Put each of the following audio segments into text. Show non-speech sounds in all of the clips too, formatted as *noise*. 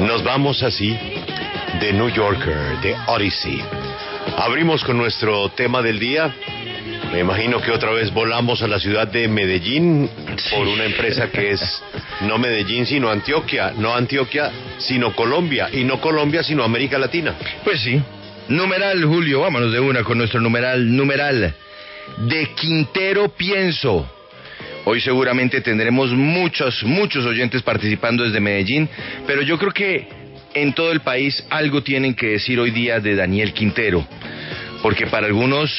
Nos vamos así de New Yorker, de Odyssey. Abrimos con nuestro tema del día. Me imagino que otra vez volamos a la ciudad de Medellín por una empresa que es no Medellín sino Antioquia, no Antioquia sino Colombia y no Colombia sino América Latina. Pues sí. Numeral, Julio, vámonos de una con nuestro numeral, numeral. De Quintero pienso. Hoy seguramente tendremos muchos, muchos oyentes participando desde Medellín, pero yo creo que en todo el país algo tienen que decir hoy día de Daniel Quintero, porque para algunos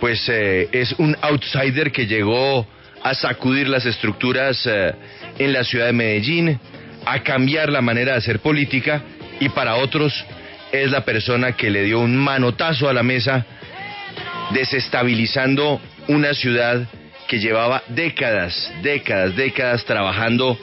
pues eh, es un outsider que llegó a sacudir las estructuras eh, en la ciudad de Medellín, a cambiar la manera de hacer política y para otros es la persona que le dio un manotazo a la mesa desestabilizando una ciudad que llevaba décadas, décadas, décadas trabajando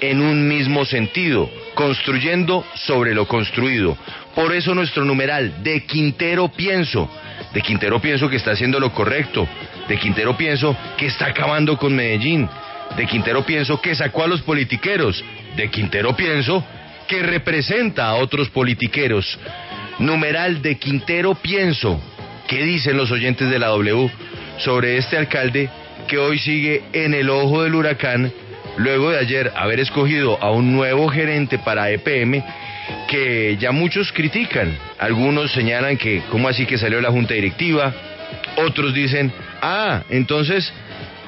en un mismo sentido, construyendo sobre lo construido. Por eso nuestro numeral, de Quintero pienso, de Quintero pienso que está haciendo lo correcto, de Quintero pienso que está acabando con Medellín, de Quintero pienso que sacó a los politiqueros, de Quintero pienso que representa a otros politiqueros. Numeral de Quintero pienso, ¿qué dicen los oyentes de la W sobre este alcalde que hoy sigue en el ojo del huracán luego de ayer haber escogido a un nuevo gerente para EPM que ya muchos critican. Algunos señalan que, ¿cómo así que salió la junta directiva? Otros dicen, ah, entonces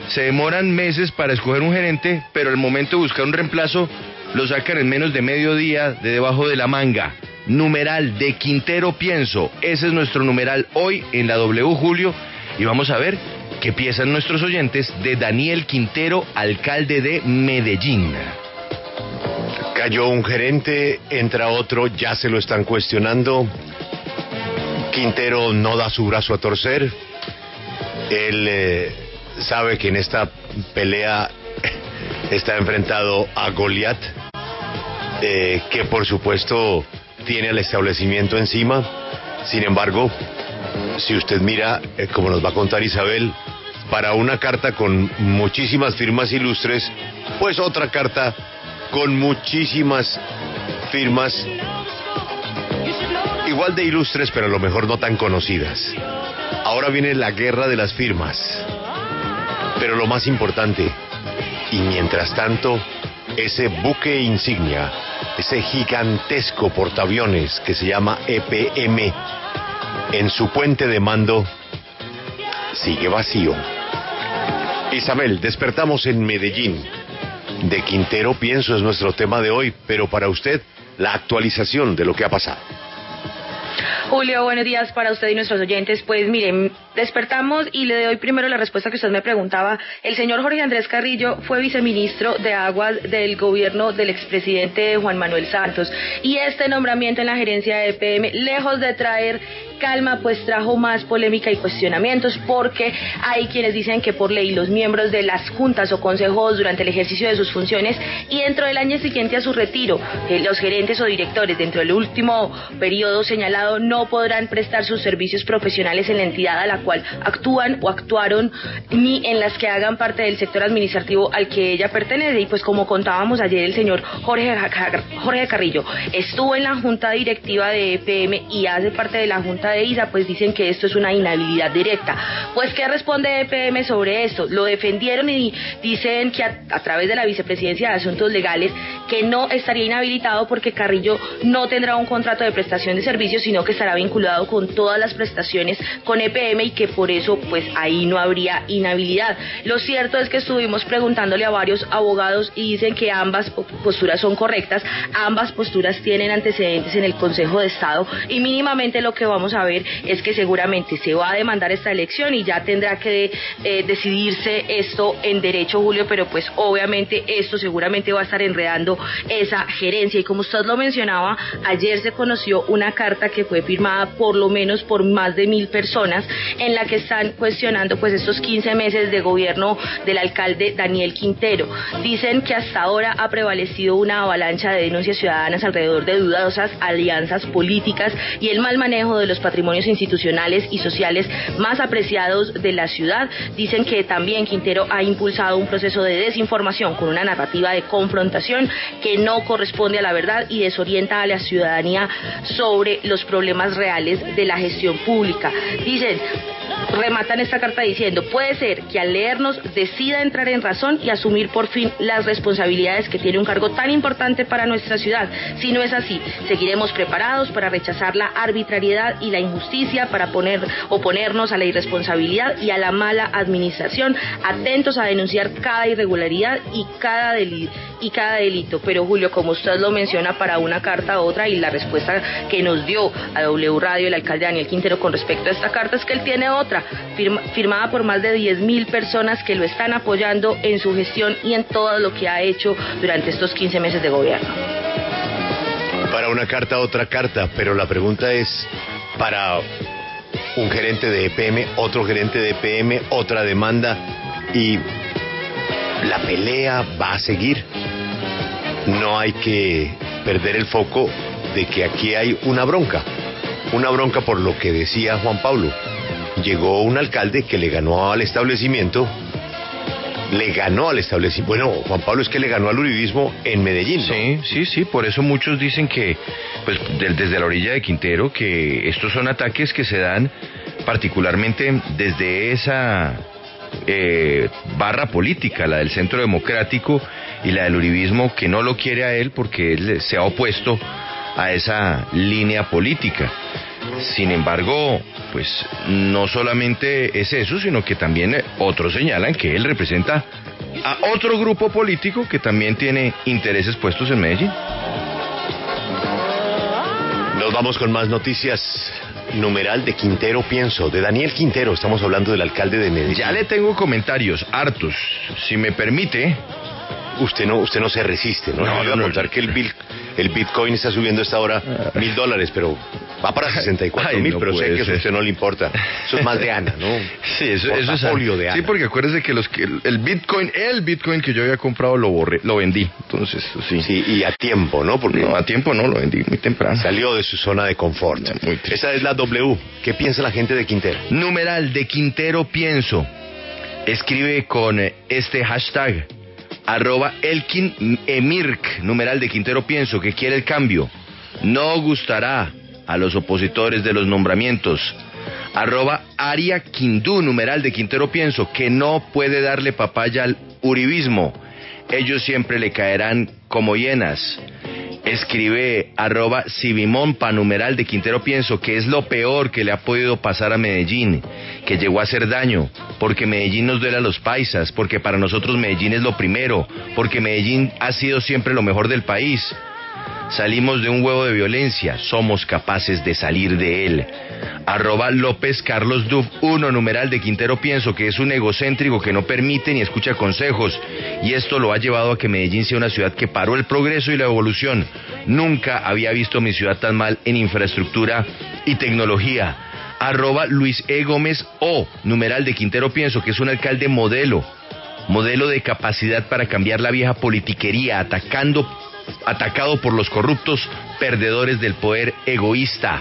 se demoran meses para escoger un gerente, pero al momento de buscar un reemplazo lo sacan en menos de medio día de debajo de la manga. Numeral de Quintero Pienso. Ese es nuestro numeral hoy en la W Julio. Y vamos a ver qué piensan nuestros oyentes de Daniel Quintero, alcalde de Medellín. Cayó un gerente, entra otro, ya se lo están cuestionando. Quintero no da su brazo a torcer. Él eh, sabe que en esta pelea *laughs* está enfrentado a Goliat, eh, que por supuesto tiene al establecimiento encima. Sin embargo, si usted mira, eh, como nos va a contar Isabel, para una carta con muchísimas firmas ilustres, pues otra carta con muchísimas firmas igual de ilustres, pero a lo mejor no tan conocidas. Ahora viene la guerra de las firmas. Pero lo más importante, y mientras tanto, ese buque insignia, ese gigantesco portaaviones que se llama EPM, en su puente de mando, sigue vacío. Isabel, despertamos en Medellín. De Quintero, pienso, es nuestro tema de hoy, pero para usted, la actualización de lo que ha pasado. Julio, buenos días para usted y nuestros oyentes. Pues miren, despertamos y le doy primero la respuesta que usted me preguntaba. El señor Jorge Andrés Carrillo fue viceministro de Aguas del gobierno del expresidente Juan Manuel Santos y este nombramiento en la gerencia de EPM, lejos de traer calma, pues trajo más polémica y cuestionamientos porque hay quienes dicen que por ley los miembros de las juntas o consejos durante el ejercicio de sus funciones y dentro del año siguiente a su retiro, eh, los gerentes o directores dentro del último periodo señalado no podrán prestar sus servicios profesionales en la entidad a la cual actúan o actuaron ni en las que hagan parte del sector administrativo al que ella pertenece. Y pues como contábamos ayer el señor Jorge, Jorge Carrillo estuvo en la junta directiva de EPM y hace parte de la junta de ISA, pues dicen que esto es una inhabilidad directa. Pues, ¿qué responde EPM sobre esto? Lo defendieron y dicen que a, través de la Vicepresidencia de Asuntos Legales que no estaría inhabilitado porque Carrillo no tendrá un contrato de prestación de servicios, sino que estará vinculado con todas las prestaciones con EPM y que por eso, pues ahí no habría inhabilidad. Lo cierto es que estuvimos preguntándole a varios abogados y dicen que ambas posturas son correctas, ambas posturas tienen antecedentes en el Consejo de Estado y mínimamente lo que vamos a ver es que seguramente se va a demandar esta elección y ya tendrá que eh, decidirse esto en derecho, Julio, pero pues obviamente esto seguramente va a estar enredando esa gerencia. Y como usted lo mencionaba, ayer se conoció una carta que fue firmada por lo menos por más de mil personas en la que están cuestionando pues estos 15 meses de gobierno del alcalde Daniel Quintero. Dicen que hasta ahora ha prevalecido una avalancha de denuncias ciudadanas alrededor de dudosas alianzas políticas y el mal manejo de los patrimonios institucionales y sociales más apreciados de la ciudad. Dicen que también Quintero ha impulsado un proceso de desinformación con una narrativa de confrontación que no corresponde a la verdad y desorienta a la ciudadanía sobre los problemas reales de la gestión pública. Dicen, rematan esta carta diciendo, puede ser que al leernos decida entrar en razón y asumir por fin las responsabilidades que tiene un cargo tan importante para nuestra ciudad. Si no es así, seguiremos preparados para rechazar la arbitrariedad y la injusticia, para poner, oponernos a la irresponsabilidad y a la mala administración, atentos a denunciar cada irregularidad y cada delito. Y cada delito. Pero Julio, como usted lo menciona para una carta a otra y la respuesta que nos dio a W Radio el alcalde Daniel Quintero con respecto a esta carta es que él tiene otra, firmada por más de 10 mil personas que lo están apoyando en su gestión y en todo lo que ha hecho durante estos 15 meses de gobierno. Para una carta, otra carta, pero la pregunta es, para un gerente de EPM, otro gerente de EPM, otra demanda y la pelea va a seguir. No hay que perder el foco de que aquí hay una bronca, una bronca por lo que decía Juan Pablo. Llegó un alcalde que le ganó al establecimiento le ganó al establecimiento. Bueno, Juan Pablo es que le ganó al uribismo en Medellín. Sí, sí, sí. Por eso muchos dicen que, pues, desde la orilla de Quintero, que estos son ataques que se dan particularmente desde esa eh, barra política, la del centro democrático y la del uribismo, que no lo quiere a él porque él se ha opuesto a esa línea política. Sin embargo, pues no solamente es eso, sino que también otros señalan que él representa a otro grupo político que también tiene intereses puestos en Medellín. Nos vamos con más noticias. Numeral de Quintero, pienso, de Daniel Quintero. Estamos hablando del alcalde de Medellín. Ya le tengo comentarios hartos. Si me permite, usted no, usted no se resiste, ¿no? No, iba no, a contar no. que el, bil- el Bitcoin está subiendo a esta hora mil dólares, pero va para 64 Ay, mil, no pero sé que eso a usted no le importa. Eso es más de Ana, ¿no? Sí, eso, eso es Portafolio de Ana. Sí, porque acuérdese que los que el Bitcoin, el Bitcoin que yo había comprado lo borré, lo vendí. Entonces, sí. Sí, y a tiempo, ¿no? Porque No, a tiempo no, lo vendí muy temprano. salió de su zona de confort. No, muy triste. Esa es la W. ¿Qué piensa la gente de Quintero? Numeral de Quintero Pienso. Escribe con eh, este hashtag. Arroba Elkin Emirk. Numeral de Quintero Pienso. Que quiere el cambio. No gustará a los opositores de los nombramientos. Arroba Aria Quindú. Numeral de Quintero Pienso. Que no puede darle papaya al uribismo. Ellos siempre le caerán como hienas escribe arroba Civimompa, numeral de Quintero Pienso, que es lo peor que le ha podido pasar a Medellín, que llegó a hacer daño, porque Medellín nos duele a los paisas, porque para nosotros Medellín es lo primero, porque Medellín ha sido siempre lo mejor del país. Salimos de un huevo de violencia, somos capaces de salir de él. Arroba López Carlos Duf 1, numeral de Quintero Pienso, que es un egocéntrico que no permite ni escucha consejos. Y esto lo ha llevado a que Medellín sea una ciudad que paró el progreso y la evolución. Nunca había visto mi ciudad tan mal en infraestructura y tecnología. Arroba Luis E. Gómez O, numeral de Quintero Pienso, que es un alcalde modelo. Modelo de capacidad para cambiar la vieja politiquería, atacando atacado por los corruptos perdedores del poder egoísta.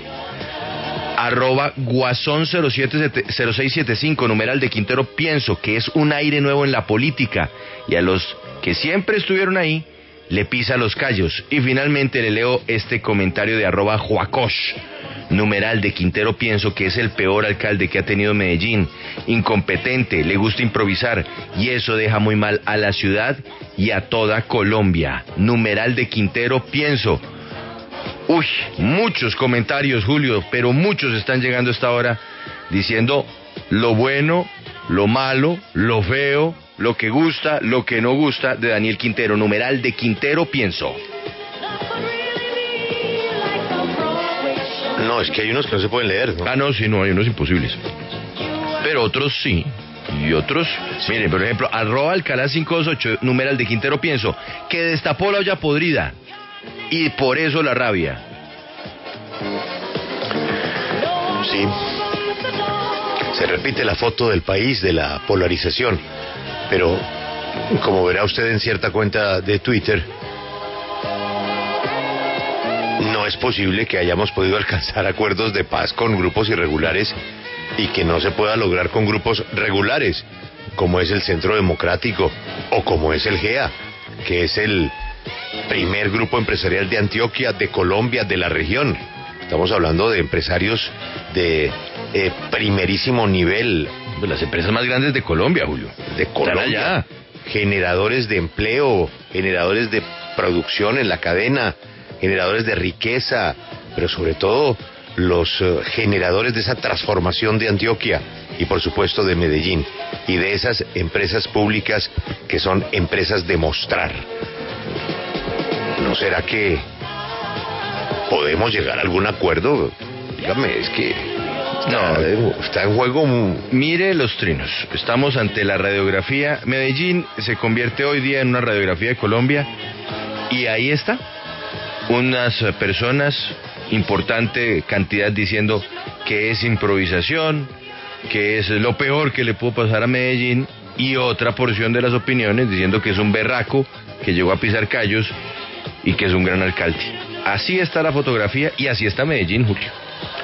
Arroba Guasón 07 0675, numeral de Quintero, pienso que es un aire nuevo en la política y a los que siempre estuvieron ahí le pisa los callos. Y finalmente le leo este comentario de arroba numeral de Quintero, pienso que es el peor alcalde que ha tenido Medellín, incompetente, le gusta improvisar y eso deja muy mal a la ciudad y a toda Colombia. Numeral de Quintero, pienso. Uy, muchos comentarios, Julio, pero muchos están llegando a esta hora diciendo lo bueno, lo malo, lo feo, lo que gusta, lo que no gusta de Daniel Quintero. Numeral de Quintero, pienso. No, es que hay unos que no se pueden leer, ¿no? Ah, no, sí, no, hay unos imposibles. Pero otros sí. Y otros, miren, por ejemplo, arroba Alcalá 528, numeral de Quintero pienso, que destapó la olla podrida. Y por eso la rabia. Sí. Se repite la foto del país de la polarización, pero como verá usted en cierta cuenta de Twitter, no es posible que hayamos podido *laughs* alcanzar acuerdos de paz con grupos irregulares y que no se pueda lograr con grupos regulares, como es el Centro Democrático o como es el GEA, que es el primer grupo empresarial de Antioquia, de Colombia, de la región. Estamos hablando de empresarios de eh, primerísimo nivel. Pues las empresas más grandes de Colombia, Julio. De Colombia. Generadores de empleo, generadores de producción en la cadena, generadores de riqueza, pero sobre todo los eh, generadores de esa transformación de Antioquia y por supuesto de Medellín y de esas empresas públicas que son empresas de mostrar. ¿No será que podemos llegar a algún acuerdo? Dígame, es que no, está en juego. Mire los trinos. Estamos ante la radiografía. Medellín se convierte hoy día en una radiografía de Colombia y ahí está. Unas personas, importante cantidad diciendo que es improvisación, que es lo peor que le pudo pasar a Medellín y otra porción de las opiniones diciendo que es un berraco que llegó a pisar callos y que es un gran alcalde. Así está la fotografía y así está Medellín, Julio.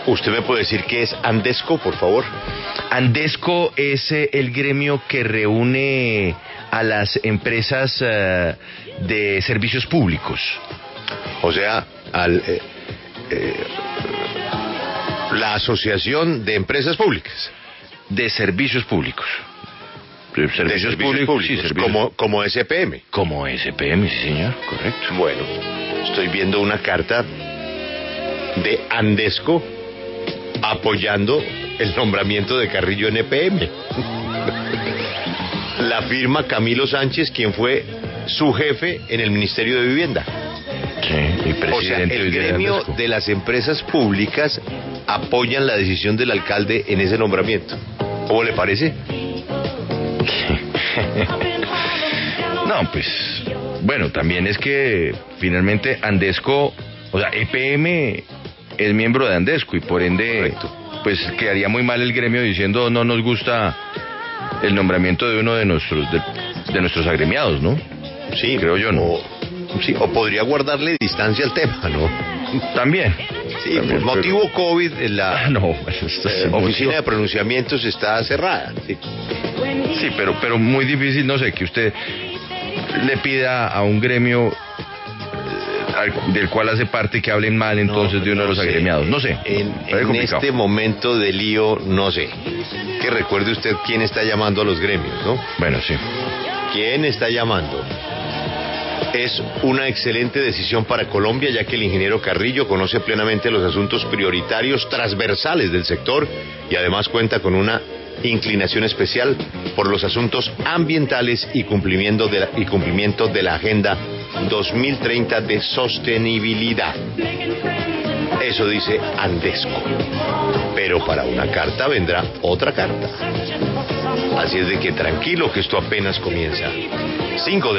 ¿Usted me puede decir qué es Andesco, por favor? Andesco es eh, el gremio que reúne a las empresas eh, de servicios públicos. O sea, al, eh, la Asociación de Empresas Públicas. De servicios públicos. De servicios, públicos, Como, como SPM. Como SPM, sí, señor, correcto. Bueno, estoy viendo una carta de Andesco apoyando el nombramiento de Carrillo en EPM. *laughs* La firma Camilo Sánchez, quien fue su jefe en el Ministerio de Vivienda. Sí, presidente o sea, el gremio de las empresas públicas apoyan la decisión del alcalde en ese nombramiento. ¿Cómo le parece? *laughs* no, pues, bueno, también es que finalmente Andesco, o sea, EPM es miembro de Andesco y por ende, pues quedaría muy mal el gremio diciendo no nos gusta el nombramiento de uno de nuestros de, nuestros agremiados, ¿no? Sí, creo yo, ¿no? O, sí, o podría guardarle distancia al tema, ¿no? También. Sí, por motivo COVID, la ah, no, eh, oficina de pronunciamientos está cerrada. Sí. sí, pero, pero muy difícil, no sé, que usted le pida a un gremio del cual hace parte que hablen mal entonces de uno de los agremiados. No sé. En, este momento de lío, no sé. Que recuerde usted quién está llamando a los gremios, ¿no? Bueno, sí. ¿Quién está llamando? Es una excelente decisión para Colombia, ya que el ingeniero Carrillo conoce plenamente los asuntos prioritarios transversales del sector y además cuenta con una inclinación especial por los asuntos ambientales y cumplimiento de la, y cumplimiento de la Agenda 2030 de Sostenibilidad. Eso dice Andesco. Pero para una carta vendrá otra carta. Así es de que tranquilo que esto apenas comienza. Cinco